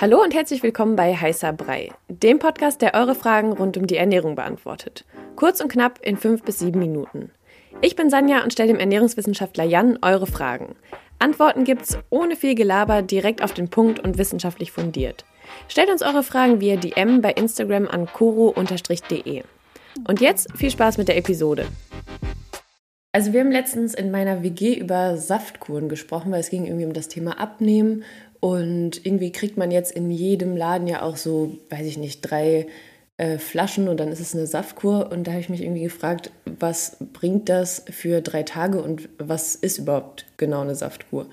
Hallo und herzlich willkommen bei Heißer Brei, dem Podcast, der eure Fragen rund um die Ernährung beantwortet. Kurz und knapp in fünf bis sieben Minuten. Ich bin Sanja und stelle dem Ernährungswissenschaftler Jan eure Fragen. Antworten gibt's ohne viel Gelaber, direkt auf den Punkt und wissenschaftlich fundiert. Stellt uns eure Fragen via DM bei Instagram an koro-de. Und jetzt viel Spaß mit der Episode. Also wir haben letztens in meiner WG über Saftkuren gesprochen, weil es ging irgendwie um das Thema Abnehmen und irgendwie kriegt man jetzt in jedem Laden ja auch so, weiß ich nicht, drei äh, Flaschen und dann ist es eine Saftkur. Und da habe ich mich irgendwie gefragt, was bringt das für drei Tage und was ist überhaupt genau eine Saftkur?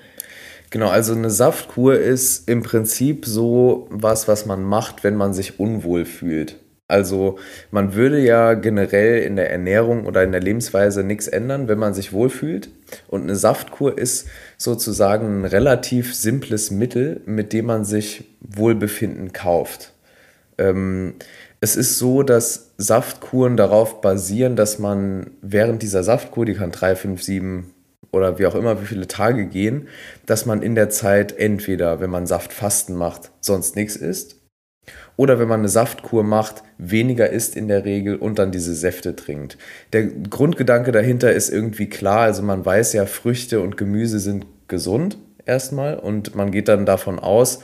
Genau, also eine Saftkur ist im Prinzip so was, was man macht, wenn man sich unwohl fühlt. Also man würde ja generell in der Ernährung oder in der Lebensweise nichts ändern, wenn man sich wohlfühlt. Und eine Saftkur ist sozusagen ein relativ simples Mittel, mit dem man sich Wohlbefinden kauft. Ähm, es ist so, dass Saftkuren darauf basieren, dass man während dieser Saftkur, die kann drei, fünf, sieben oder wie auch immer, wie viele Tage gehen, dass man in der Zeit entweder, wenn man Saftfasten macht, sonst nichts isst oder wenn man eine Saftkur macht, weniger isst in der Regel und dann diese Säfte trinkt. Der Grundgedanke dahinter ist irgendwie klar. Also man weiß ja, Früchte und Gemüse sind gesund erstmal und man geht dann davon aus,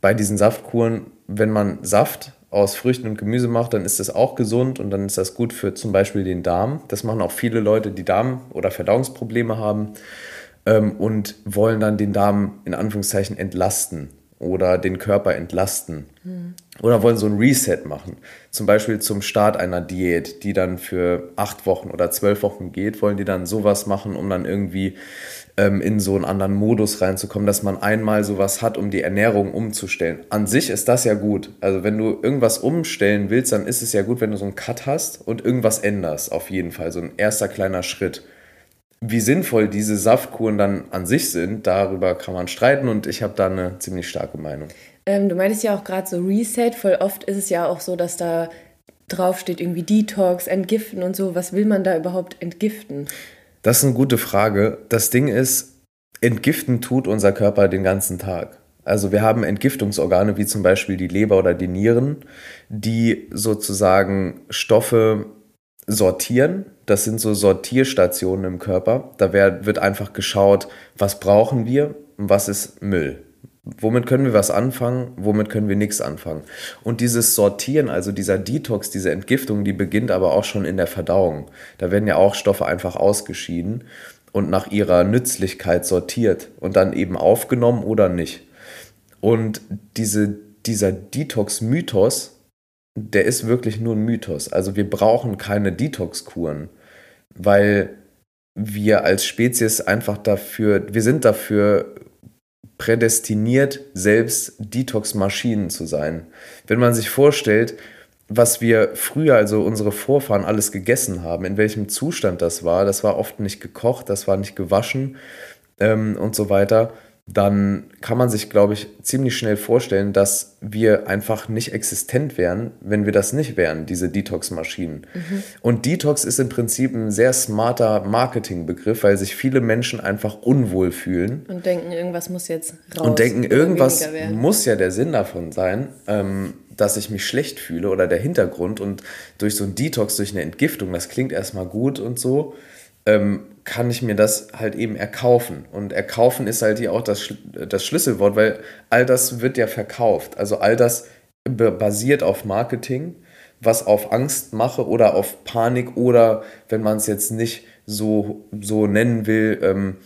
bei diesen Saftkuren, wenn man Saft aus Früchten und Gemüse macht, dann ist das auch gesund und dann ist das gut für zum Beispiel den Darm. Das machen auch viele Leute, die Darm- oder Verdauungsprobleme haben ähm, und wollen dann den Darm in Anführungszeichen entlasten oder den Körper entlasten. Mhm. Oder wollen so ein Reset machen. Zum Beispiel zum Start einer Diät, die dann für acht Wochen oder zwölf Wochen geht, wollen die dann sowas machen, um dann irgendwie ähm, in so einen anderen Modus reinzukommen, dass man einmal sowas hat, um die Ernährung umzustellen. An sich ist das ja gut. Also wenn du irgendwas umstellen willst, dann ist es ja gut, wenn du so einen Cut hast und irgendwas änderst, auf jeden Fall. So ein erster kleiner Schritt wie sinnvoll diese Saftkuren dann an sich sind, darüber kann man streiten und ich habe da eine ziemlich starke Meinung. Ähm, du meintest ja auch gerade so Reset, voll oft ist es ja auch so, dass da drauf steht irgendwie Detox, Entgiften und so. Was will man da überhaupt entgiften? Das ist eine gute Frage. Das Ding ist, entgiften tut unser Körper den ganzen Tag. Also wir haben Entgiftungsorgane wie zum Beispiel die Leber oder die Nieren, die sozusagen Stoffe sortieren. Das sind so Sortierstationen im Körper. Da wird einfach geschaut, was brauchen wir und was ist Müll. Womit können wir was anfangen, womit können wir nichts anfangen. Und dieses Sortieren, also dieser Detox, diese Entgiftung, die beginnt aber auch schon in der Verdauung. Da werden ja auch Stoffe einfach ausgeschieden und nach ihrer Nützlichkeit sortiert und dann eben aufgenommen oder nicht. Und diese, dieser Detox-Mythos, der ist wirklich nur ein Mythos. Also wir brauchen keine Detox-Kuren, weil wir als Spezies einfach dafür, wir sind dafür prädestiniert, selbst Detox-Maschinen zu sein. Wenn man sich vorstellt, was wir früher, also unsere Vorfahren, alles gegessen haben, in welchem Zustand das war, das war oft nicht gekocht, das war nicht gewaschen ähm, und so weiter dann kann man sich, glaube ich, ziemlich schnell vorstellen, dass wir einfach nicht existent wären, wenn wir das nicht wären, diese Detox-Maschinen. Mhm. Und Detox ist im Prinzip ein sehr smarter Marketingbegriff, weil sich viele Menschen einfach unwohl fühlen. Und denken, irgendwas muss jetzt raus. Und denken, irgendwas muss ja der Sinn davon sein. Ähm, dass ich mich schlecht fühle oder der Hintergrund und durch so ein Detox, durch eine Entgiftung, das klingt erstmal gut und so, ähm, kann ich mir das halt eben erkaufen. Und erkaufen ist halt hier auch das, das Schlüsselwort, weil all das wird ja verkauft. Also all das basiert auf Marketing, was auf Angst mache oder auf Panik oder wenn man es jetzt nicht so, so nennen will, ähm,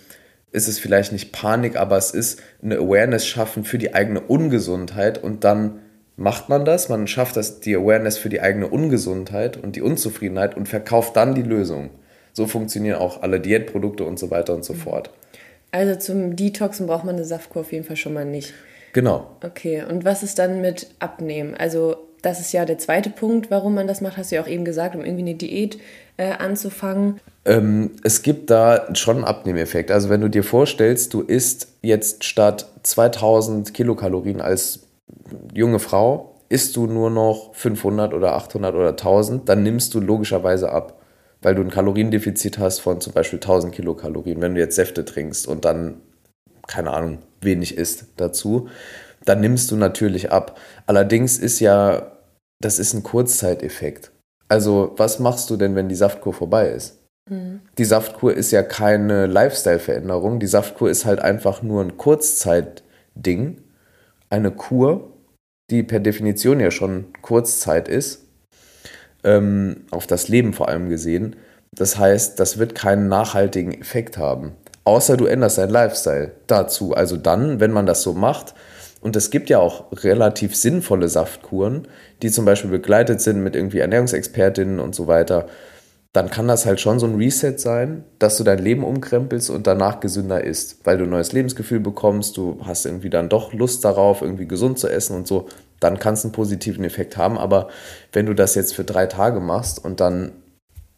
ist es vielleicht nicht Panik, aber es ist eine Awareness schaffen für die eigene Ungesundheit und dann macht man das, man schafft das, die Awareness für die eigene Ungesundheit und die Unzufriedenheit und verkauft dann die Lösung. So funktionieren auch alle Diätprodukte und so weiter und so fort. Also zum Detoxen braucht man eine Saftkur auf jeden Fall schon mal nicht. Genau. Okay, und was ist dann mit Abnehmen? Also das ist ja der zweite Punkt, warum man das macht, hast du ja auch eben gesagt, um irgendwie eine Diät äh, anzufangen. Ähm, es gibt da schon einen Abnehmeffekt. Also wenn du dir vorstellst, du isst jetzt statt 2000 Kilokalorien als junge Frau, isst du nur noch 500 oder 800 oder 1000, dann nimmst du logischerweise ab weil du ein Kaloriendefizit hast von zum Beispiel 1000 Kilokalorien, wenn du jetzt Säfte trinkst und dann, keine Ahnung, wenig isst dazu, dann nimmst du natürlich ab. Allerdings ist ja, das ist ein Kurzzeiteffekt. Also, was machst du denn, wenn die Saftkur vorbei ist? Mhm. Die Saftkur ist ja keine Lifestyle-Veränderung. Die Saftkur ist halt einfach nur ein Kurzzeitding. Eine Kur, die per Definition ja schon Kurzzeit ist. Ähm, auf das Leben vor allem gesehen. Das heißt, das wird keinen nachhaltigen Effekt haben. Außer du änderst deinen Lifestyle dazu. Also dann, wenn man das so macht, und es gibt ja auch relativ sinnvolle Saftkuren, die zum Beispiel begleitet sind mit irgendwie Ernährungsexpertinnen und so weiter, dann kann das halt schon so ein Reset sein, dass du dein Leben umkrempelst und danach gesünder isst, weil du ein neues Lebensgefühl bekommst, du hast irgendwie dann doch Lust darauf, irgendwie gesund zu essen und so, dann kann es einen positiven Effekt haben. Aber wenn du das jetzt für drei Tage machst und dann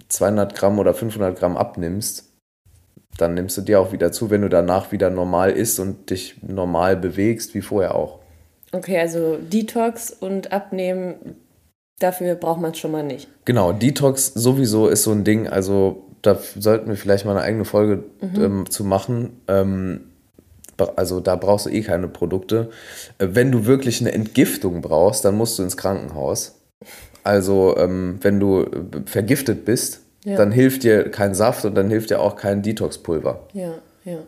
200 Gramm oder 500 Gramm abnimmst, dann nimmst du dir auch wieder zu, wenn du danach wieder normal isst und dich normal bewegst, wie vorher auch. Okay, also Detox und Abnehmen, dafür braucht man es schon mal nicht. Genau, Detox sowieso ist so ein Ding, also da sollten wir vielleicht mal eine eigene Folge mhm. ähm, zu machen. Ähm, also da brauchst du eh keine Produkte. Äh, wenn du wirklich eine Entgiftung brauchst, dann musst du ins Krankenhaus. Also ähm, wenn du äh, vergiftet bist, ja. dann hilft dir kein Saft und dann hilft dir auch kein Detoxpulver. Ja, ja.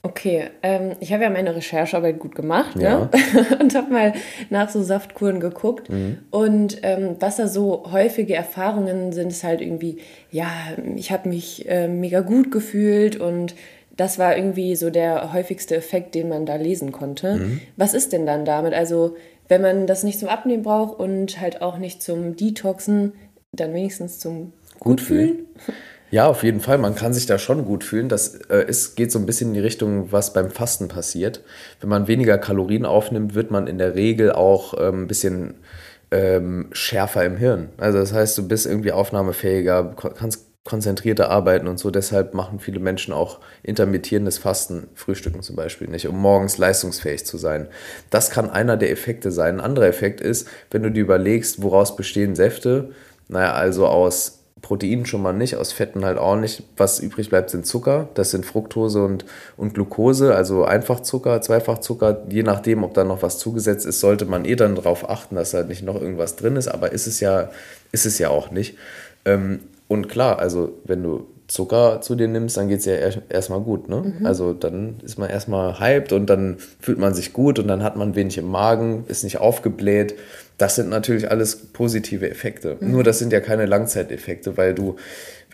Okay, ähm, ich habe ja meine Recherchearbeit gut gemacht ne? ja. ne? und habe mal nach so Saftkuren geguckt. Mhm. Und ähm, was da so häufige Erfahrungen sind, ist halt irgendwie, ja, ich habe mich äh, mega gut gefühlt und das war irgendwie so der häufigste Effekt, den man da lesen konnte. Mhm. Was ist denn dann damit? Also, wenn man das nicht zum Abnehmen braucht und halt auch nicht zum Detoxen, dann wenigstens zum gut fühlen? Ja, auf jeden Fall. Man kann sich da schon gut fühlen. Das äh, ist, geht so ein bisschen in die Richtung, was beim Fasten passiert. Wenn man weniger Kalorien aufnimmt, wird man in der Regel auch ähm, ein bisschen ähm, schärfer im Hirn. Also das heißt, du bist irgendwie aufnahmefähiger, kannst konzentrierter arbeiten und so. Deshalb machen viele Menschen auch intermittierendes Fasten, Frühstücken zum Beispiel nicht, um morgens leistungsfähig zu sein. Das kann einer der Effekte sein. Ein anderer Effekt ist, wenn du dir überlegst, woraus bestehen Säfte, naja, also aus Protein schon mal nicht, aus Fetten halt auch nicht. Was übrig bleibt, sind Zucker. Das sind Fructose und, und Glucose, also Einfachzucker, Zweifachzucker. Je nachdem, ob da noch was zugesetzt ist, sollte man eh dann darauf achten, dass da nicht noch irgendwas drin ist. Aber ist es ja, ist es ja auch nicht. Ähm, und klar, also wenn du Zucker zu dir nimmst, dann geht es ja erstmal gut. Ne? Mhm. Also dann ist man erstmal hyped und dann fühlt man sich gut und dann hat man wenig im Magen, ist nicht aufgebläht. Das sind natürlich alles positive Effekte. Mhm. Nur das sind ja keine Langzeiteffekte, weil du,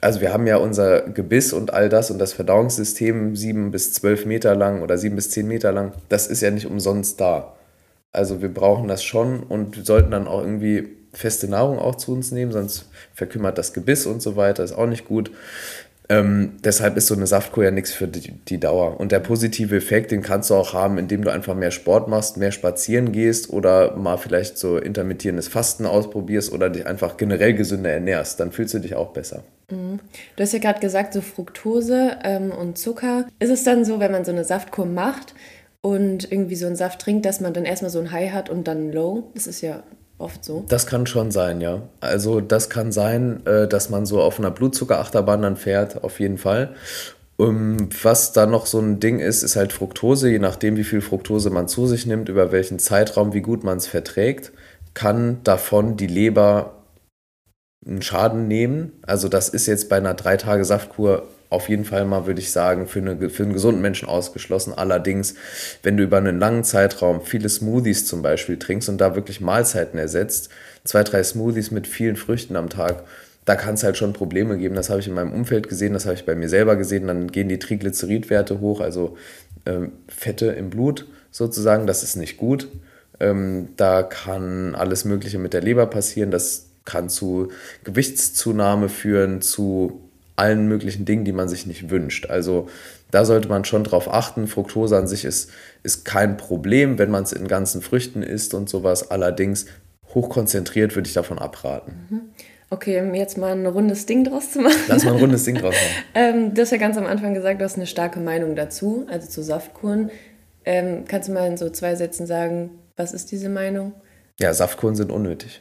also wir haben ja unser Gebiss und all das und das Verdauungssystem sieben bis zwölf Meter lang oder sieben bis zehn Meter lang, das ist ja nicht umsonst da. Also wir brauchen das schon und sollten dann auch irgendwie feste Nahrung auch zu uns nehmen, sonst verkümmert das Gebiss und so weiter, ist auch nicht gut. Ähm, deshalb ist so eine Saftkur ja nichts für die, die, Dauer. Und der positive Effekt, den kannst du auch haben, indem du einfach mehr Sport machst, mehr spazieren gehst oder mal vielleicht so intermittierendes Fasten ausprobierst oder dich einfach generell gesünder ernährst. Dann fühlst du dich auch besser. Mhm. Du hast ja gerade gesagt, so Fructose ähm, und Zucker. Ist es dann so, wenn man so eine Saftkur macht und irgendwie so einen Saft trinkt, dass man dann erstmal so ein High hat und dann Low? Das ist ja oft so. Das kann schon sein, ja. Also das kann sein, äh, dass man so auf einer Blutzuckerachterbahn dann fährt, auf jeden Fall. Um, was da noch so ein Ding ist, ist halt Fructose. Je nachdem, wie viel Fructose man zu sich nimmt, über welchen Zeitraum, wie gut man es verträgt, kann davon die Leber einen Schaden nehmen. Also das ist jetzt bei einer drei Tage Saftkur auf jeden Fall mal, würde ich sagen, für, eine, für einen gesunden Menschen ausgeschlossen. Allerdings, wenn du über einen langen Zeitraum viele Smoothies zum Beispiel trinkst und da wirklich Mahlzeiten ersetzt, zwei, drei Smoothies mit vielen Früchten am Tag, da kann es halt schon Probleme geben. Das habe ich in meinem Umfeld gesehen, das habe ich bei mir selber gesehen. Dann gehen die Triglyceridwerte hoch, also ähm, Fette im Blut sozusagen. Das ist nicht gut. Ähm, da kann alles Mögliche mit der Leber passieren. Das kann zu Gewichtszunahme führen, zu allen möglichen Dingen, die man sich nicht wünscht. Also da sollte man schon drauf achten. Fructose an sich ist, ist kein Problem, wenn man es in ganzen Früchten isst und sowas. Allerdings hochkonzentriert würde ich davon abraten. Mhm. Okay, um jetzt mal ein rundes Ding draus zu machen. Lass mal ein rundes Ding draus machen. ähm, du hast ja ganz am Anfang gesagt, du hast eine starke Meinung dazu, also zu Saftkuren. Ähm, kannst du mal in so zwei Sätzen sagen, was ist diese Meinung? Ja, Saftkuren sind unnötig.